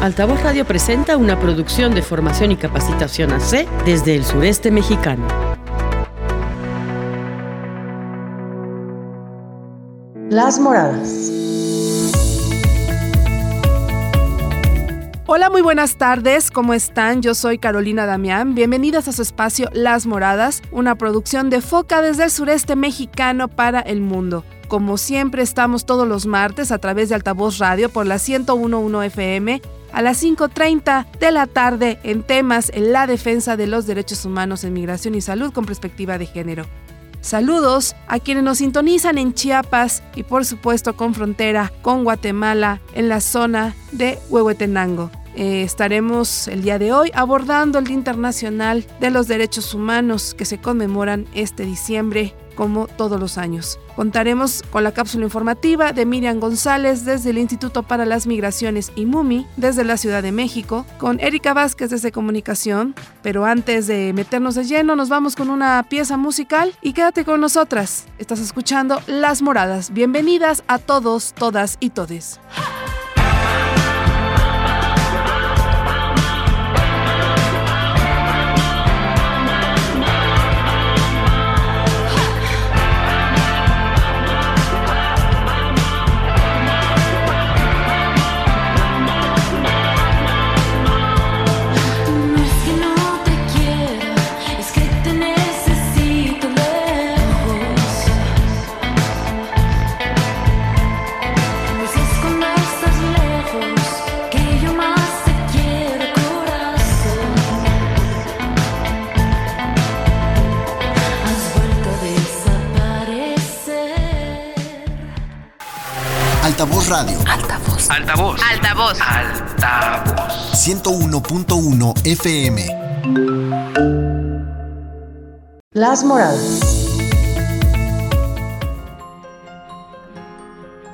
Altavoz Radio presenta una producción de formación y capacitación AC desde el sureste mexicano. Las moradas. Hola, muy buenas tardes, ¿cómo están? Yo soy Carolina Damián. Bienvenidas a su espacio Las Moradas, una producción de Foca desde el sureste mexicano para el mundo. Como siempre, estamos todos los martes a través de Altavoz Radio por la 1011 FM a las 5.30 de la tarde en temas en la defensa de los derechos humanos en migración y salud con perspectiva de género. Saludos a quienes nos sintonizan en Chiapas y por supuesto con frontera con Guatemala en la zona de Huehuetenango. Eh, estaremos el día de hoy abordando el Día Internacional de los Derechos Humanos que se conmemoran este diciembre como todos los años. Contaremos con la cápsula informativa de Miriam González desde el Instituto para las Migraciones y MUMI desde la Ciudad de México, con Erika Vázquez desde Comunicación, pero antes de meternos de lleno nos vamos con una pieza musical y quédate con nosotras. Estás escuchando Las Moradas. Bienvenidas a todos, todas y todes. Altavoz Radio. Altavoz. Altavoz. Altavoz. Altavoz. 101.1 FM. Las moradas.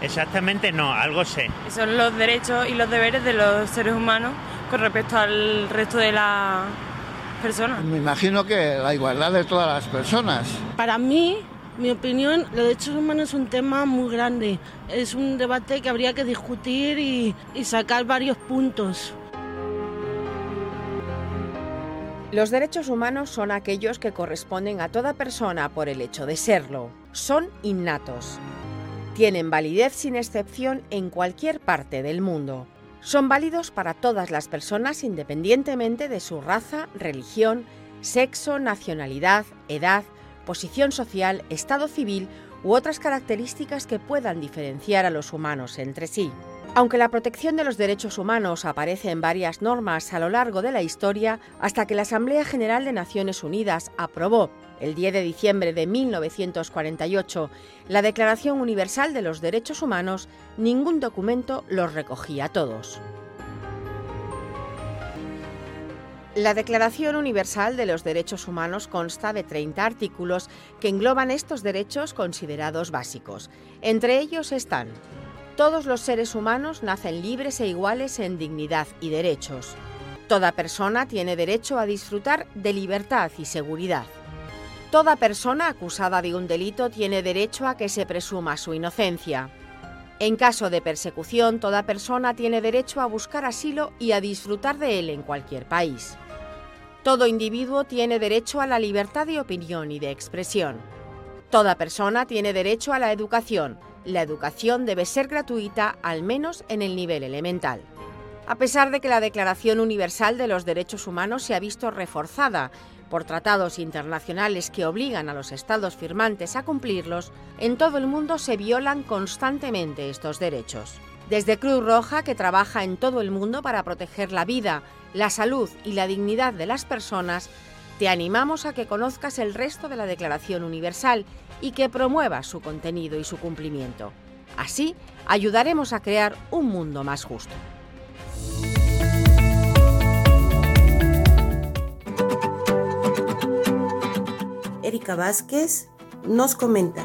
Exactamente no, algo sé. Son los derechos y los deberes de los seres humanos con respecto al resto de las personas. Me imagino que la igualdad de todas las personas. Para mí, mi opinión, los derechos humanos es un tema muy grande. Es un debate que habría que discutir y, y sacar varios puntos. Los derechos humanos son aquellos que corresponden a toda persona por el hecho de serlo. Son innatos. Tienen validez sin excepción en cualquier parte del mundo. Son válidos para todas las personas independientemente de su raza, religión, sexo, nacionalidad, edad, posición social, estado civil u otras características que puedan diferenciar a los humanos entre sí. Aunque la protección de los derechos humanos aparece en varias normas a lo largo de la historia, hasta que la Asamblea General de Naciones Unidas aprobó el 10 de diciembre de 1948 la Declaración Universal de los Derechos Humanos, ningún documento los recogía todos. La Declaración Universal de los Derechos Humanos consta de 30 artículos que engloban estos derechos considerados básicos. Entre ellos están todos los seres humanos nacen libres e iguales en dignidad y derechos. Toda persona tiene derecho a disfrutar de libertad y seguridad. Toda persona acusada de un delito tiene derecho a que se presuma su inocencia. En caso de persecución, toda persona tiene derecho a buscar asilo y a disfrutar de él en cualquier país. Todo individuo tiene derecho a la libertad de opinión y de expresión. Toda persona tiene derecho a la educación. La educación debe ser gratuita, al menos en el nivel elemental. A pesar de que la Declaración Universal de los Derechos Humanos se ha visto reforzada por tratados internacionales que obligan a los estados firmantes a cumplirlos, en todo el mundo se violan constantemente estos derechos. Desde Cruz Roja, que trabaja en todo el mundo para proteger la vida, la salud y la dignidad de las personas, te animamos a que conozcas el resto de la Declaración Universal y que promuevas su contenido y su cumplimiento. Así, ayudaremos a crear un mundo más justo. Erika Vázquez nos comenta.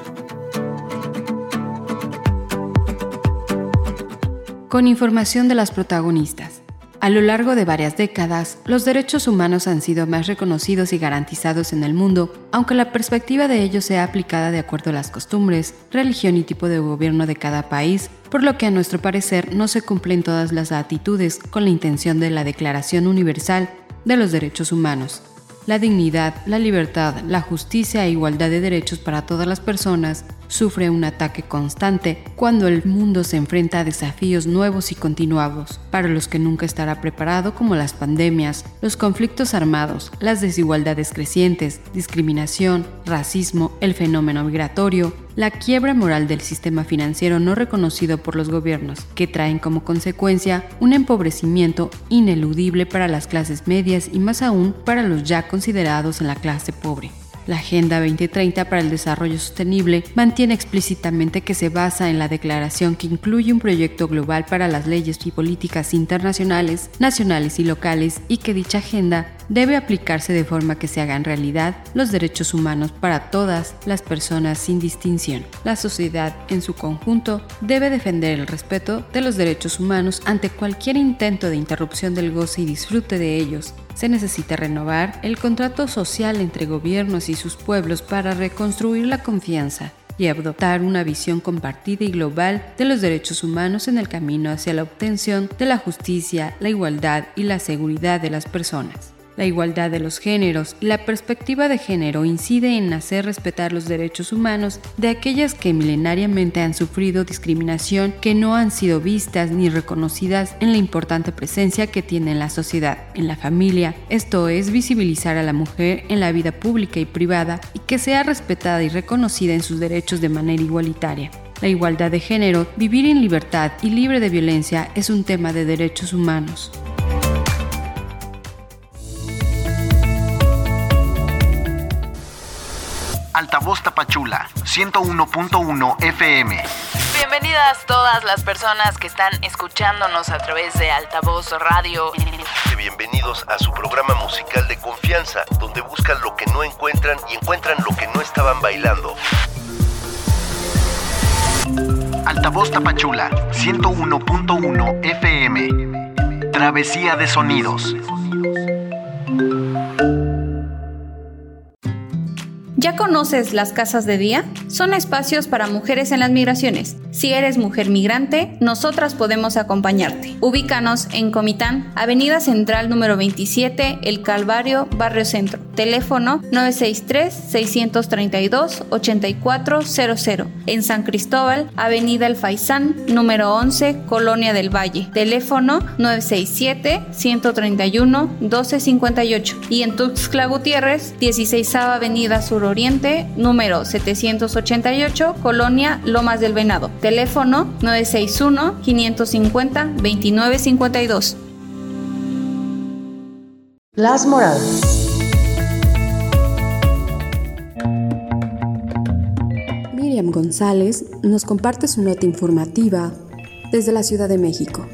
Con información de las protagonistas. A lo largo de varias décadas, los derechos humanos han sido más reconocidos y garantizados en el mundo, aunque la perspectiva de ellos sea aplicada de acuerdo a las costumbres, religión y tipo de gobierno de cada país, por lo que a nuestro parecer no se cumplen todas las actitudes con la intención de la Declaración Universal de los Derechos Humanos la dignidad, la libertad, la justicia e igualdad de derechos para todas las personas sufre un ataque constante cuando el mundo se enfrenta a desafíos nuevos y continuados, para los que nunca estará preparado como las pandemias, los conflictos armados, las desigualdades crecientes, discriminación, racismo, el fenómeno migratorio, la quiebra moral del sistema financiero no reconocido por los gobiernos, que traen como consecuencia un empobrecimiento ineludible para las clases medias y más aún para los ya considerados en la clase pobre. La Agenda 2030 para el Desarrollo Sostenible mantiene explícitamente que se basa en la declaración que incluye un proyecto global para las leyes y políticas internacionales, nacionales y locales y que dicha agenda debe aplicarse de forma que se hagan realidad los derechos humanos para todas las personas sin distinción. La sociedad en su conjunto debe defender el respeto de los derechos humanos ante cualquier intento de interrupción del goce y disfrute de ellos, se necesita renovar el contrato social entre gobiernos y sus pueblos para reconstruir la confianza y adoptar una visión compartida y global de los derechos humanos en el camino hacia la obtención de la justicia, la igualdad y la seguridad de las personas. La igualdad de los géneros la perspectiva de género incide en hacer respetar los derechos humanos de aquellas que milenariamente han sufrido discriminación que no han sido vistas ni reconocidas en la importante presencia que tiene en la sociedad, en la familia, esto es visibilizar a la mujer en la vida pública y privada y que sea respetada y reconocida en sus derechos de manera igualitaria. La igualdad de género, vivir en libertad y libre de violencia es un tema de derechos humanos. Altavoz Tapachula, 101.1 FM. Bienvenidas todas las personas que están escuchándonos a través de Altavoz Radio. Bienvenidos a su programa musical de confianza, donde buscan lo que no encuentran y encuentran lo que no estaban bailando. Altavoz Tapachula, 101.1 FM. Travesía de sonidos. ¿Ya conoces las casas de día? Son espacios para mujeres en las migraciones. Si eres mujer migrante, nosotras podemos acompañarte. Ubícanos en Comitán, Avenida Central número 27, El Calvario, Barrio Centro. Teléfono 963-632-8400. En San Cristóbal, Avenida El Faisán, número 11, Colonia del Valle. Teléfono 967-131-1258. Y en Tuxtla Gutiérrez, 16 Avenida Sur Oriente, número 788, Colonia Lomas del Venado. Teléfono 961-550-2952. Las Moradas. Miriam González nos comparte su nota informativa desde la Ciudad de México.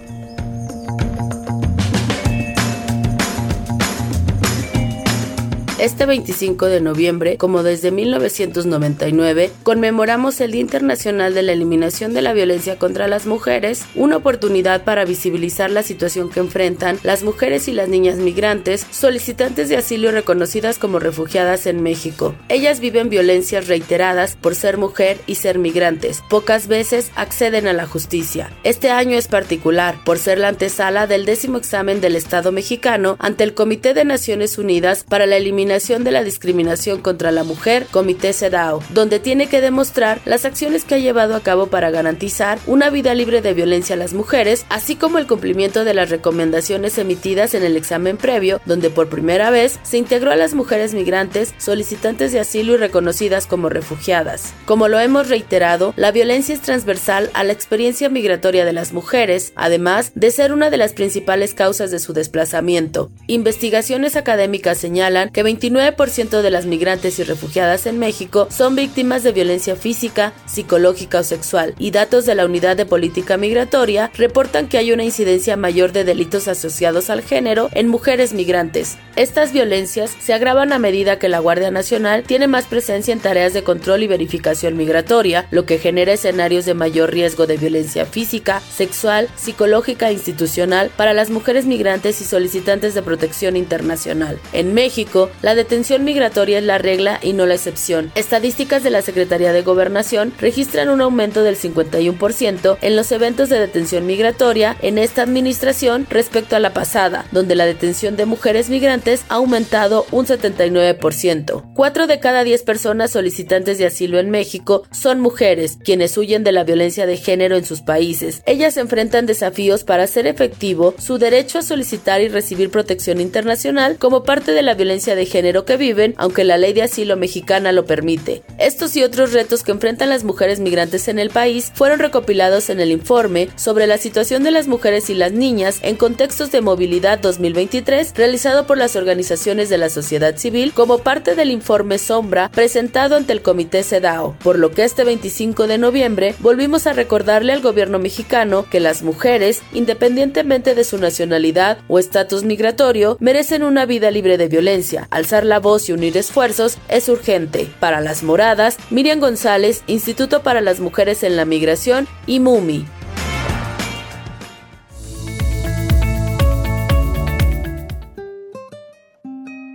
Este 25 de noviembre, como desde 1999, conmemoramos el Día Internacional de la Eliminación de la Violencia contra las Mujeres, una oportunidad para visibilizar la situación que enfrentan las mujeres y las niñas migrantes solicitantes de asilo reconocidas como refugiadas en México. Ellas viven violencias reiteradas por ser mujer y ser migrantes. Pocas veces acceden a la justicia. Este año es particular por ser la antesala del décimo examen del Estado mexicano ante el Comité de Naciones Unidas para la Eliminación de la Discriminación contra la Mujer, Comité CEDAW, donde tiene que demostrar las acciones que ha llevado a cabo para garantizar una vida libre de violencia a las mujeres, así como el cumplimiento de las recomendaciones emitidas en el examen previo, donde por primera vez se integró a las mujeres migrantes solicitantes de asilo y reconocidas como refugiadas. Como lo hemos reiterado, la violencia es transversal a la experiencia migratoria de las mujeres, además de ser una de las principales causas de su desplazamiento. Investigaciones académicas señalan que 29% de las migrantes y refugiadas en México son víctimas de violencia física, psicológica o sexual, y datos de la Unidad de Política Migratoria reportan que hay una incidencia mayor de delitos asociados al género en mujeres migrantes. Estas violencias se agravan a medida que la Guardia Nacional tiene más presencia en tareas de control y verificación migratoria, lo que genera escenarios de mayor riesgo de violencia física, sexual, psicológica e institucional para las mujeres migrantes y solicitantes de protección internacional. En México, la la detención migratoria es la regla y no la excepción. Estadísticas de la Secretaría de Gobernación registran un aumento del 51% en los eventos de detención migratoria en esta administración respecto a la pasada, donde la detención de mujeres migrantes ha aumentado un 79%. Cuatro de cada diez personas solicitantes de asilo en México son mujeres, quienes huyen de la violencia de género en sus países. Ellas enfrentan desafíos para hacer efectivo su derecho a solicitar y recibir protección internacional como parte de la violencia de género que viven, aunque la ley de asilo mexicana lo permite. Estos y otros retos que enfrentan las mujeres migrantes en el país fueron recopilados en el informe sobre la situación de las mujeres y las niñas en contextos de movilidad 2023 realizado por las organizaciones de la sociedad civil como parte del informe Sombra presentado ante el Comité CEDAO, por lo que este 25 de noviembre volvimos a recordarle al gobierno mexicano que las mujeres, independientemente de su nacionalidad o estatus migratorio, merecen una vida libre de violencia. La voz y unir esfuerzos es urgente. Para las moradas, Miriam González, Instituto para las Mujeres en la Migración y MUMI.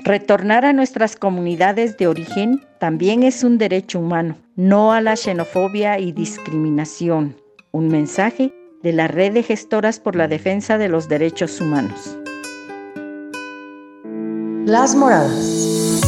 Retornar a nuestras comunidades de origen también es un derecho humano, no a la xenofobia y discriminación. Un mensaje de la Red de Gestoras por la Defensa de los Derechos Humanos. Las Moradas.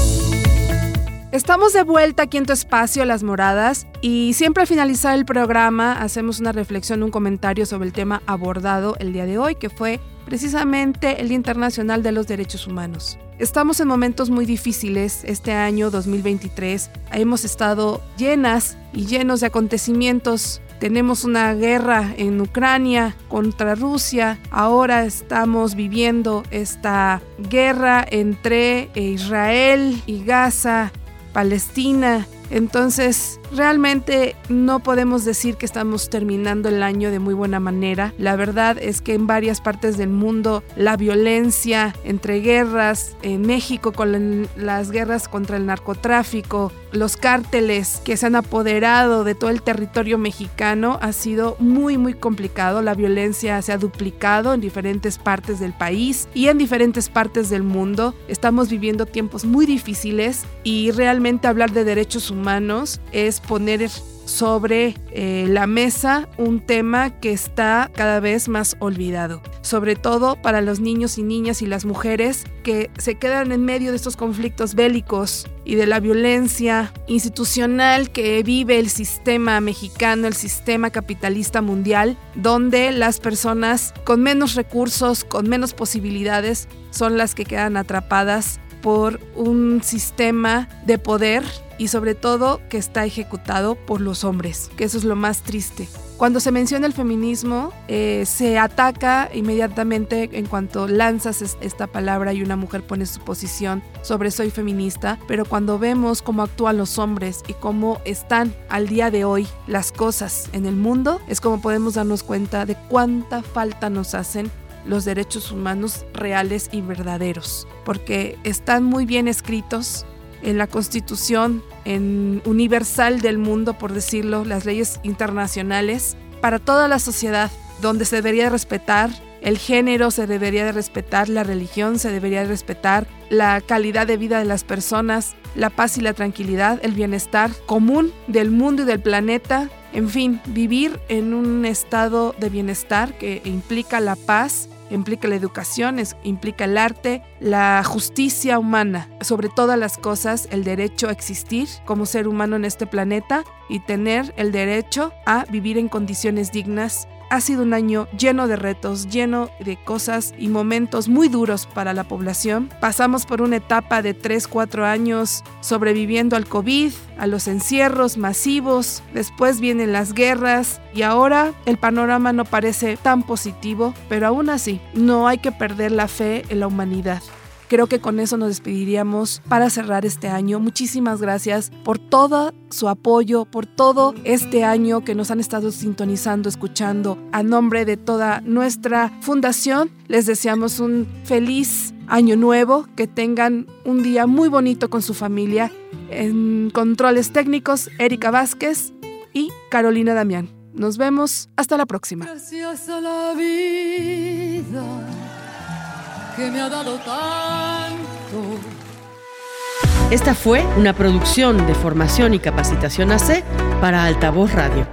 Estamos de vuelta aquí en tu espacio, Las Moradas, y siempre al finalizar el programa hacemos una reflexión, un comentario sobre el tema abordado el día de hoy, que fue precisamente el Día Internacional de los Derechos Humanos. Estamos en momentos muy difíciles este año 2023. Hemos estado llenas y llenos de acontecimientos. Tenemos una guerra en Ucrania contra Rusia. Ahora estamos viviendo esta guerra entre Israel y Gaza, Palestina. Entonces, realmente no podemos decir que estamos terminando el año de muy buena manera. La verdad es que en varias partes del mundo la violencia entre guerras, en México con las guerras contra el narcotráfico, los cárteles que se han apoderado de todo el territorio mexicano ha sido muy muy complicado. La violencia se ha duplicado en diferentes partes del país y en diferentes partes del mundo. Estamos viviendo tiempos muy difíciles y realmente hablar de derechos humanos es poner sobre eh, la mesa un tema que está cada vez más olvidado, sobre todo para los niños y niñas y las mujeres que se quedan en medio de estos conflictos bélicos y de la violencia institucional que vive el sistema mexicano, el sistema capitalista mundial, donde las personas con menos recursos, con menos posibilidades, son las que quedan atrapadas por un sistema de poder y sobre todo que está ejecutado por los hombres, que eso es lo más triste. Cuando se menciona el feminismo, eh, se ataca inmediatamente en cuanto lanzas esta palabra y una mujer pone su posición sobre soy feminista, pero cuando vemos cómo actúan los hombres y cómo están al día de hoy las cosas en el mundo, es como podemos darnos cuenta de cuánta falta nos hacen los derechos humanos reales y verdaderos, porque están muy bien escritos, en la constitución en universal del mundo, por decirlo, las leyes internacionales, para toda la sociedad, donde se debería respetar el género, se debería de respetar la religión, se debería de respetar la calidad de vida de las personas, la paz y la tranquilidad, el bienestar común del mundo y del planeta, en fin, vivir en un estado de bienestar que implica la paz implica la educación, implica el arte, la justicia humana, sobre todas las cosas, el derecho a existir como ser humano en este planeta y tener el derecho a vivir en condiciones dignas ha sido un año lleno de retos, lleno de cosas y momentos muy duros para la población. Pasamos por una etapa de 3-4 años sobreviviendo al COVID, a los encierros masivos, después vienen las guerras y ahora el panorama no parece tan positivo, pero aún así no hay que perder la fe en la humanidad. Creo que con eso nos despediríamos para cerrar este año. Muchísimas gracias por todo su apoyo, por todo este año que nos han estado sintonizando, escuchando. A nombre de toda nuestra fundación, les deseamos un feliz año nuevo, que tengan un día muy bonito con su familia. En controles técnicos, Erika Vázquez y Carolina Damián. Nos vemos hasta la próxima. Gracias a la vida que me ha dado tanto Esta fue una producción de formación y capacitación AC para Altavoz Radio.